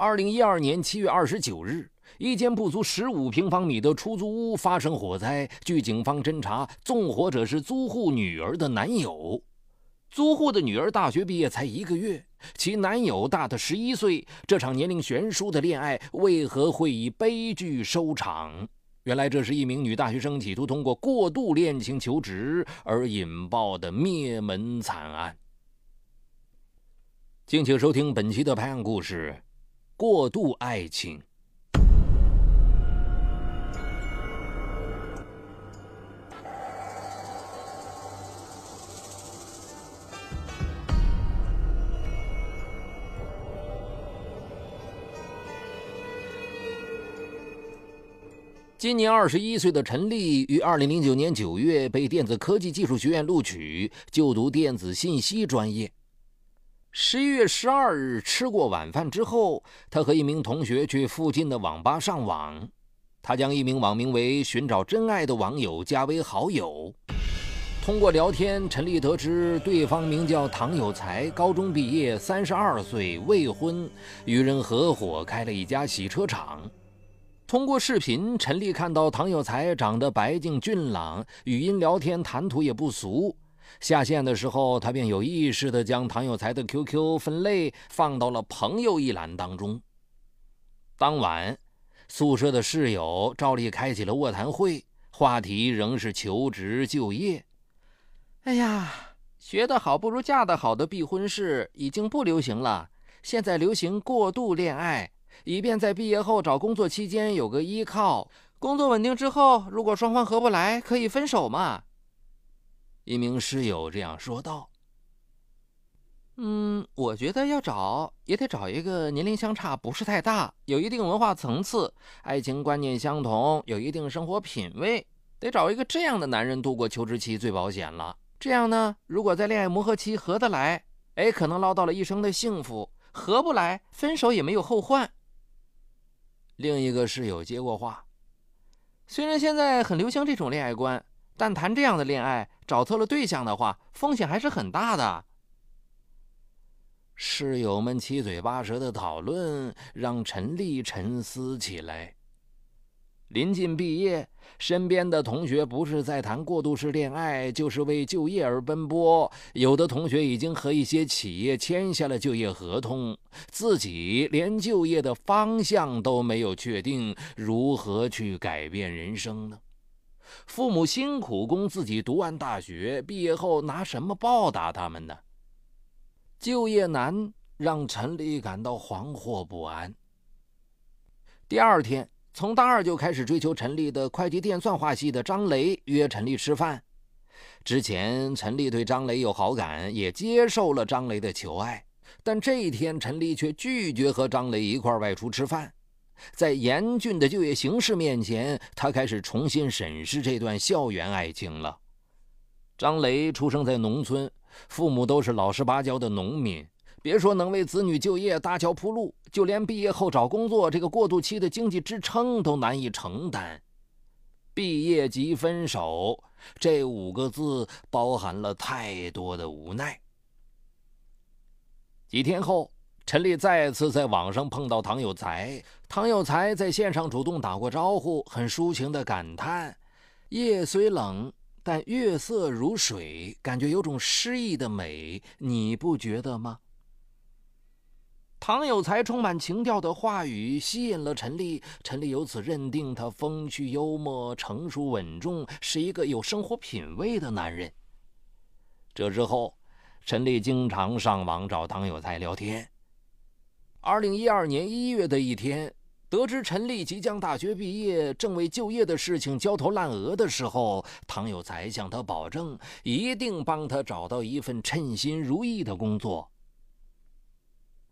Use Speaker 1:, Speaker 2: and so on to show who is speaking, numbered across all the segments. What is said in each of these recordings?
Speaker 1: 二零一二年七月二十九日，一间不足十五平方米的出租屋发生火灾。据警方侦查，纵火者是租户女儿的男友。租户的女儿大学毕业才一个月，其男友大她十一岁。这场年龄悬殊的恋爱为何会以悲剧收场？原来，这是一名女大学生企图通过过度恋情求职而引爆的灭门惨案。敬请收听本期的拍案故事。过度爱情。今年二十一岁的陈丽，于二零零九年九月被电子科技技术学院录取，就读电子信息专业。十一月十二日吃过晚饭之后，他和一名同学去附近的网吧上网。他将一名网名为“寻找真爱”的网友加为好友。通过聊天，陈丽得知对方名叫唐有才，高中毕业，三十二岁，未婚，与人合伙开了一家洗车厂。通过视频，陈丽看到唐有才长得白净俊朗，语音聊天谈吐也不俗。下线的时候，他便有意识地将唐有才的 QQ 分类放到了朋友一栏当中。当晚，宿舍的室友照例开启了卧谈会，话题仍是求职就业。
Speaker 2: 哎呀，学得好不如嫁得好的避婚式已经不流行了，现在流行过度恋爱，以便在毕业后找工作期间有个依靠。工作稳定之后，如果双方合不来，可以分手嘛。
Speaker 1: 一名室友这样说道：“
Speaker 2: 嗯，我觉得要找也得找一个年龄相差不是太大，有一定文化层次，爱情观念相同，有一定生活品味，得找一个这样的男人度过求职期最保险了。这样呢，如果在恋爱磨合期合得来，哎，可能捞到了一生的幸福；合不来，分手也没有后患。”
Speaker 1: 另一个室友接过话：“
Speaker 2: 虽然现在很流行这种恋爱观。”但谈这样的恋爱，找错了对象的话，风险还是很大的。
Speaker 1: 室友们七嘴八舌的讨论，让陈丽沉思起来。临近毕业，身边的同学不是在谈过渡式恋爱，就是为就业而奔波。有的同学已经和一些企业签下了就业合同，自己连就业的方向都没有确定，如何去改变人生呢？父母辛苦供自己读完大学，毕业后拿什么报答他们呢？就业难让陈丽感到惶惑不安。第二天，从大二就开始追求陈丽的会计电算化系的张雷约陈丽吃饭。之前，陈丽对张雷有好感，也接受了张雷的求爱，但这一天，陈丽却拒绝和张雷一块外出吃饭。在严峻的就业形势面前，他开始重新审视这段校园爱情了。张雷出生在农村，父母都是老实巴交的农民，别说能为子女就业搭桥铺路，就连毕业后找工作这个过渡期的经济支撑都难以承担。毕业即分手，这五个字包含了太多的无奈。几天后。陈丽再次在网上碰到唐有才，唐有才在线上主动打过招呼，很抒情的感叹：“夜虽冷，但月色如水，感觉有种诗意的美，你不觉得吗？”唐有才充满情调的话语吸引了陈丽，陈丽由此认定他风趣幽默、成熟稳重，是一个有生活品味的男人。这之后，陈丽经常上网找唐有才聊天。二零一二年一月的一天，得知陈丽即将大学毕业，正为就业的事情焦头烂额的时候，唐有才向他保证，一定帮他找到一份称心如意的工作。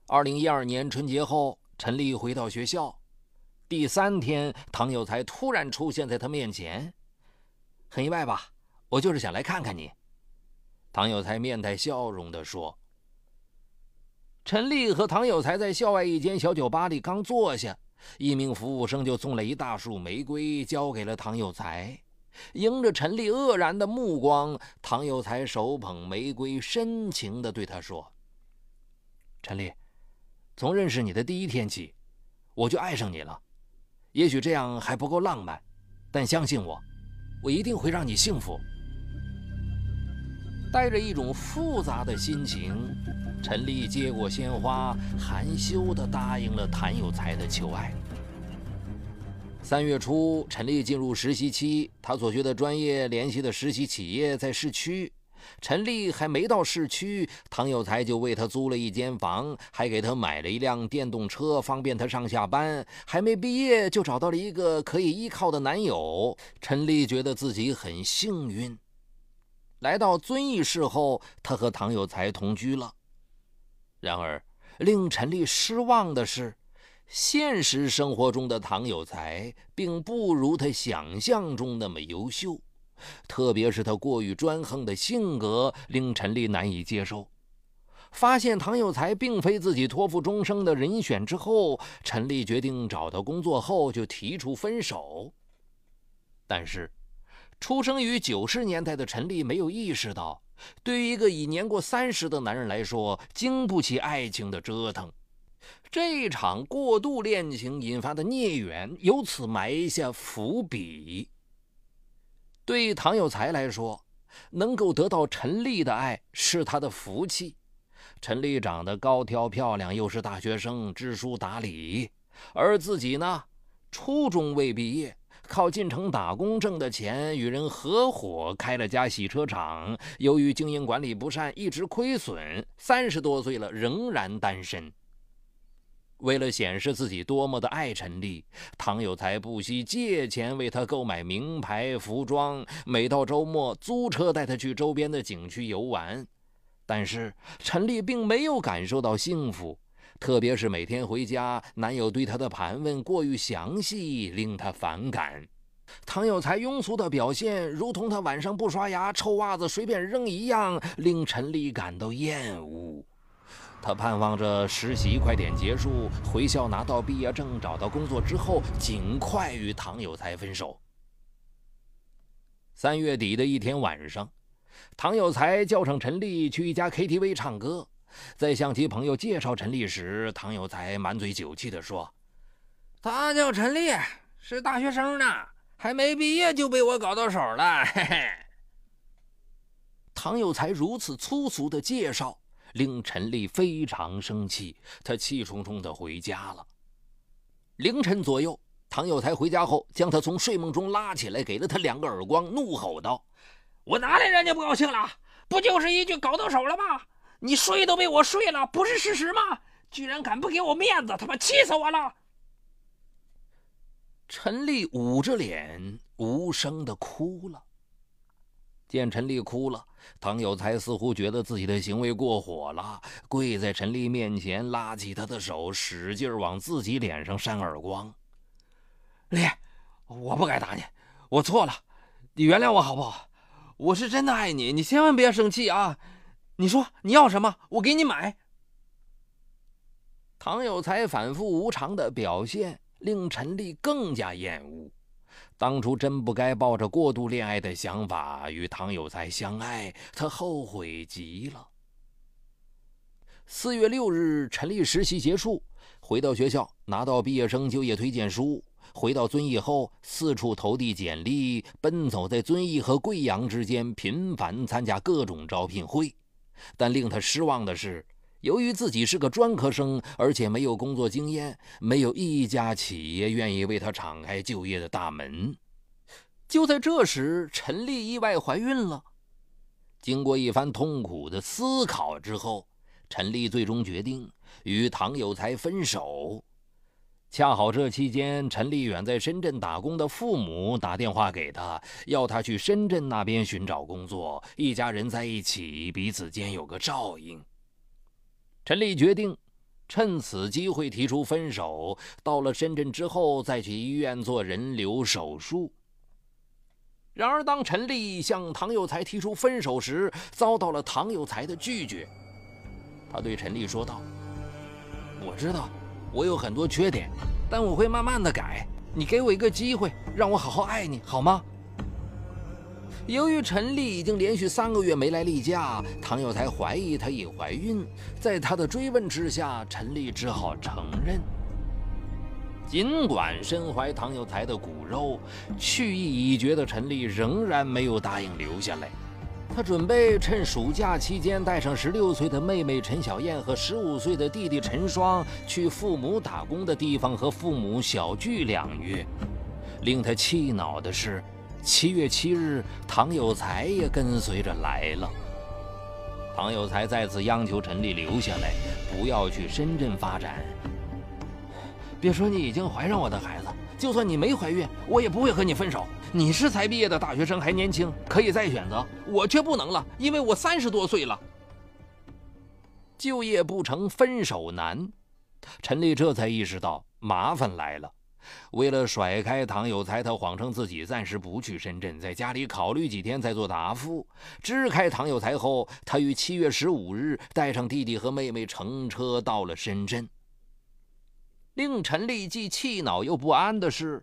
Speaker 1: 二零一二年春节后，陈丽回到学校，第三天，唐有才突然出现在他面前，很意外吧？我就是想来看看你。唐有才面带笑容地说。陈丽和唐有才在校外一间小酒吧里刚坐下，一名服务生就送来一大束玫瑰，交给了唐有才。迎着陈丽愕然的目光，唐有才手捧玫瑰，深情地对他说：“陈丽，从认识你的第一天起，我就爱上你了。也许这样还不够浪漫，但相信我，我一定会让你幸福。”带着一种复杂的心情，陈丽接过鲜花，含羞地答应了谭有才的求爱。三月初，陈丽进入实习期，她所学的专业联系的实习企业在市区。陈丽还没到市区，唐有才就为她租了一间房，还给她买了一辆电动车，方便她上下班。还没毕业，就找到了一个可以依靠的男友。陈丽觉得自己很幸运。来到遵义市后，她和唐有才同居了。然而，令陈丽失望的是，现实生活中的唐有才并不如她想象中那么优秀，特别是他过于专横的性格令陈丽难以接受。发现唐有才并非自己托付终生的人选之后，陈丽决定找到工作后就提出分手。但是，出生于九十年代的陈丽没有意识到，对于一个已年过三十的男人来说，经不起爱情的折腾。这场过度恋情引发的孽缘由此埋下伏笔。对唐有才来说，能够得到陈丽的爱是他的福气。陈丽长得高挑漂亮，又是大学生，知书达理，而自己呢，初中未毕业。靠进城打工挣的钱，与人合伙开了家洗车厂。由于经营管理不善，一直亏损。三十多岁了，仍然单身。为了显示自己多么的爱陈丽，唐有才不惜借钱为她购买名牌服装，每到周末租车带她去周边的景区游玩。但是陈丽并没有感受到幸福。特别是每天回家，男友对她的盘问过于详细，令她反感。唐有才庸俗的表现，如同他晚上不刷牙、臭袜子随便扔一样，令陈丽感到厌恶。她盼望着实习快点结束，回校拿到毕业证，找到工作之后，尽快与唐有才分手。三月底的一天晚上，唐有才叫上陈丽去一家 KTV 唱歌。在向其朋友介绍陈丽时，唐有才满嘴酒气地说：“
Speaker 2: 他叫陈丽，是大学生呢，还没毕业就被我搞到手了。”嘿嘿。
Speaker 1: 唐有才如此粗俗的介绍，令陈丽非常生气，他气冲冲地回家了。凌晨左右，唐有才回家后，将他从睡梦中拉起来，给了他两个耳光，怒吼道：“
Speaker 2: 我哪里让你不高兴了？不就是一句搞到手了吗？”你睡都被我睡了，不是事实吗？居然敢不给我面子，他妈气死我了！
Speaker 1: 陈丽捂着脸，无声的哭了。见陈丽哭了，唐有才似乎觉得自己的行为过火了，跪在陈丽面前，拉起她的手，使劲往自己脸上扇耳光。
Speaker 2: 丽，我不该打你，我错了，你原谅我好不好？我是真的爱你，你千万不要生气啊！你说你要什么，我给你买。
Speaker 1: 唐有才反复无常的表现令陈丽更加厌恶。当初真不该抱着过度恋爱的想法与唐有才相爱，他后悔极了。四月六日，陈丽实习结束，回到学校，拿到毕业生就业推荐书。回到遵义后，四处投递简历，奔走在遵义和贵阳之间，频繁参加各种招聘会。但令他失望的是，由于自己是个专科生，而且没有工作经验，没有一家企业愿意为他敞开就业的大门。就在这时，陈丽意外怀孕了。经过一番痛苦的思考之后，陈丽最终决定与唐有才分手。恰好这期间，陈丽远在深圳打工的父母打电话给他，要他去深圳那边寻找工作。一家人在一起，彼此间有个照应。陈丽决定趁此机会提出分手。到了深圳之后，再去医院做人流手术。然而，当陈丽向唐有才提出分手时，遭到了唐有才的拒绝。他对陈丽说道：“我知道。”我有很多缺点，但我会慢慢的改。你给我一个机会，让我好好爱你，好吗？由于陈丽已经连续三个月没来例假，唐有才怀疑她已怀孕。在他的追问之下，陈丽只好承认。尽管身怀唐有才的骨肉，去意已决的陈丽仍然没有答应留下来。他准备趁暑假期间带上十六岁的妹妹陈小燕和十五岁的弟弟陈双去父母打工的地方和父母小聚两月。令他气恼的是，七月七日，唐有才也跟随着来了。唐有才再次央求陈丽留下来，不要去深圳发展。别说你已经怀上我的孩子，就算你没怀孕，我也不会和你分手。你是才毕业的大学生，还年轻，可以再选择，我却不能了，因为我三十多岁了。就业不成，分手难。陈丽这才意识到麻烦来了。为了甩开唐有才，他谎称自己暂时不去深圳，在家里考虑几天再做答复。支开唐有才后，他于七月十五日带上弟弟和妹妹乘车到了深圳。令陈立既气恼又不安的是，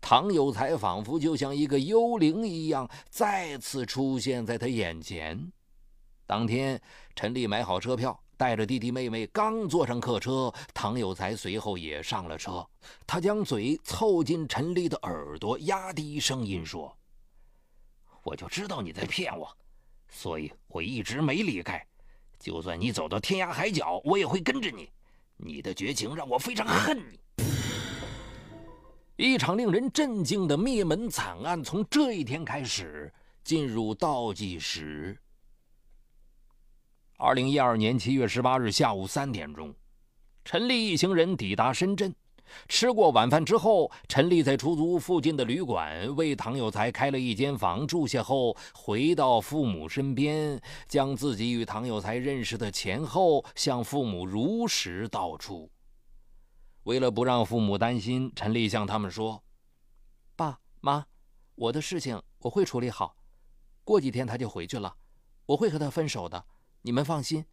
Speaker 1: 唐有才仿佛就像一个幽灵一样，再次出现在他眼前。当天，陈立买好车票，带着弟弟妹妹刚坐上客车，唐有才随后也上了车。他将嘴凑近陈立的耳朵，压低声音说：“我就知道你在骗我，所以我一直没离开。就算你走到天涯海角，我也会跟着你。”你的绝情让我非常恨你。一场令人震惊的灭门惨案从这一天开始进入倒计时。二零一二年七月十八日下午三点钟，陈丽一行人抵达深圳。吃过晚饭之后，陈丽在出租屋附近的旅馆为唐有才开了一间房住下后，回到父母身边，将自己与唐有才认识的前后向父母如实道出。为了不让父母担心，陈丽向他们说：“爸妈，我的事情我会处理好，过几天他就回去了，我会和他分手的，你们放心。”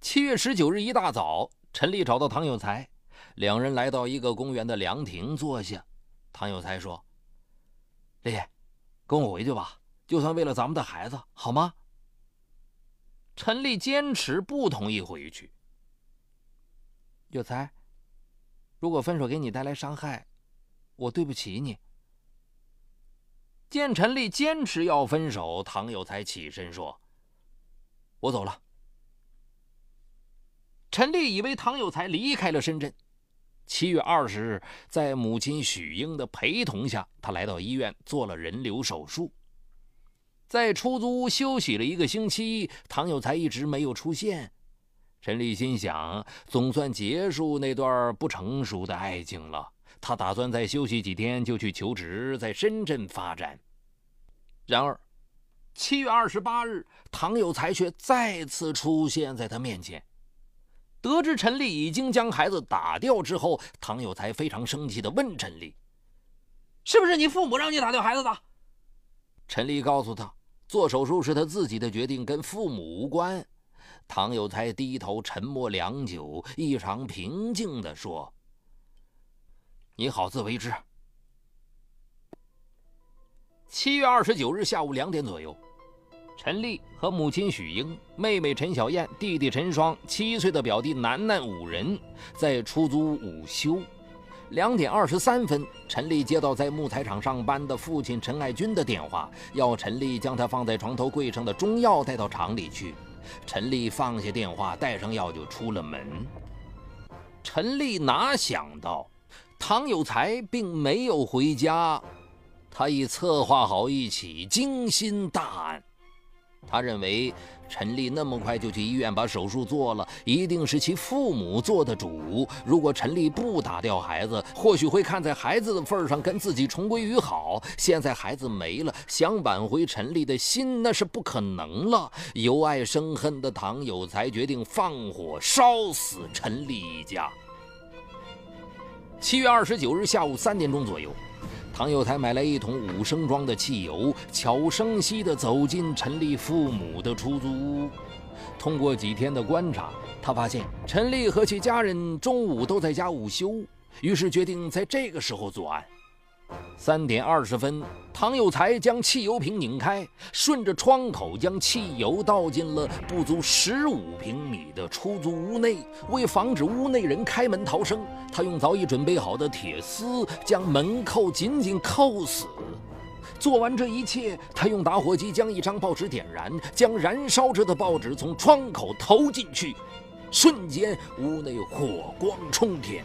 Speaker 1: 七月十九日一大早，陈丽找到唐有才。两人来到一个公园的凉亭坐下，唐有才说：“丽，跟我回去吧，就算为了咱们的孩子，好吗？”陈丽坚持不同意回去。有才，如果分手给你带来伤害，我对不起你。见陈丽坚持要分手，唐有才起身说：“我走了。”陈丽以为唐有才离开了深圳。七月二十日，在母亲许英的陪同下，他来到医院做了人流手术。在出租屋休息了一个星期，唐有才一直没有出现。陈丽心想，总算结束那段不成熟的爱情了。他打算再休息几天就去求职，在深圳发展。然而，七月二十八日，唐有才却再次出现在他面前。得知陈丽已经将孩子打掉之后，唐有才非常生气地问陈丽：“是不是你父母让你打掉孩子的？”陈丽告诉他：“做手术是他自己的决定，跟父母无关。”唐有才低头沉默良久，异常平静地说：“你好自为之。”七月二十九日下午两点左右。陈丽和母亲许英、妹妹陈小燕、弟弟陈双、七岁的表弟楠楠五人在出租屋午休。两点二十三分，陈丽接到在木材厂上班的父亲陈爱军的电话，要陈丽将他放在床头柜上的中药带到厂里去。陈丽放下电话，带上药就出了门。陈丽哪想到，唐有才并没有回家，他已策划好一起惊心大案。他认为陈丽那么快就去医院把手术做了，一定是其父母做的主。如果陈丽不打掉孩子，或许会看在孩子的份上跟自己重归于好。现在孩子没了，想挽回陈丽的心那是不可能了。由爱生恨的唐有才决定放火烧死陈丽一家。七月二十九日下午三点钟左右。唐有才买来一桶五升装的汽油，悄无声息地走进陈丽父母的出租屋。通过几天的观察，他发现陈丽和其家人中午都在家午休，于是决定在这个时候作案。三点二十分，唐有才将汽油瓶拧开，顺着窗口将汽油倒进了不足十五平米的出租屋内。为防止屋内人开门逃生，他用早已准备好的铁丝将门扣紧紧扣死。做完这一切，他用打火机将一张报纸点燃，将燃烧着的报纸从窗口投进去，瞬间屋内火光冲天。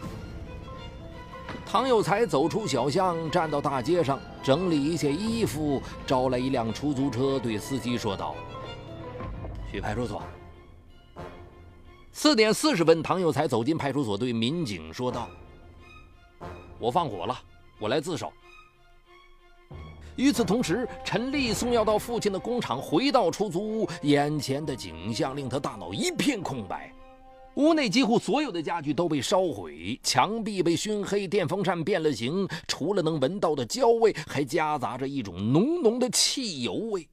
Speaker 1: 唐有才走出小巷，站到大街上，整理一些衣服，招来一辆出租车，对司机说道：“去派出所。”四点四十分，唐有才走进派出所，对民警说道：“我放火了，我来自首。”与此同时，陈丽送药到父亲的工厂，回到出租屋，眼前的景象令他大脑一片空白。屋内几乎所有的家具都被烧毁，墙壁被熏黑，电风扇变了形。除了能闻到的焦味，还夹杂着一种浓浓的汽油味。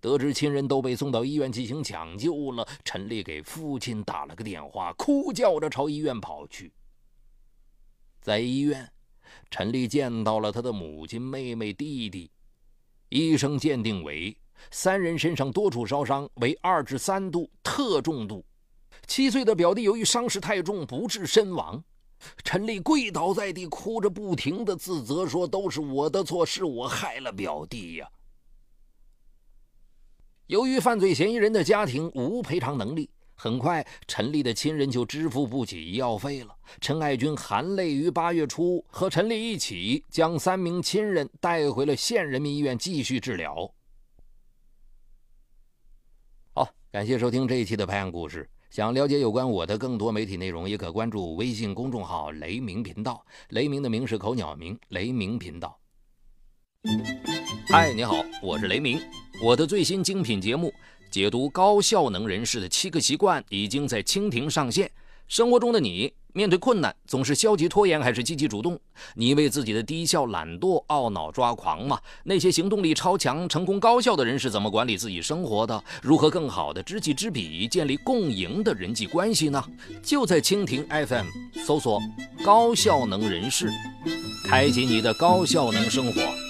Speaker 1: 得知亲人都被送到医院进行抢救了，陈丽给父亲打了个电话，哭叫着朝医院跑去。在医院，陈丽见到了他的母亲、妹妹、弟弟。医生鉴定为三人身上多处烧伤，为二至三度特重度。七岁的表弟由于伤势太重，不治身亡。陈丽跪倒在地，哭着不停的自责说：“都是我的错，是我害了表弟呀。”由于犯罪嫌疑人的家庭无赔偿能力，很快陈丽的亲人就支付不起医药费了。陈爱军含泪于八月初和陈丽一起将三名亲人带回了县人民医院继续治疗。好，感谢收听这一期的拍案故事。想了解有关我的更多媒体内容，也可关注微信公众号“雷鸣频道”。雷鸣的鸣是口鸟鸣，雷鸣频道。嗨，你好，我是雷鸣。我的最新精品节目解读高效能人士的七个习惯，已经在蜻蜓上线。生活中的你。面对困难，总是消极拖延还是积极主动？你为自己的低效懒惰懊恼抓狂吗？那些行动力超强、成功高效的人是怎么管理自己生活的？如何更好的知己知彼，建立共赢的人际关系呢？就在蜻蜓 FM 搜索“高效能人士”，开启你的高效能生活。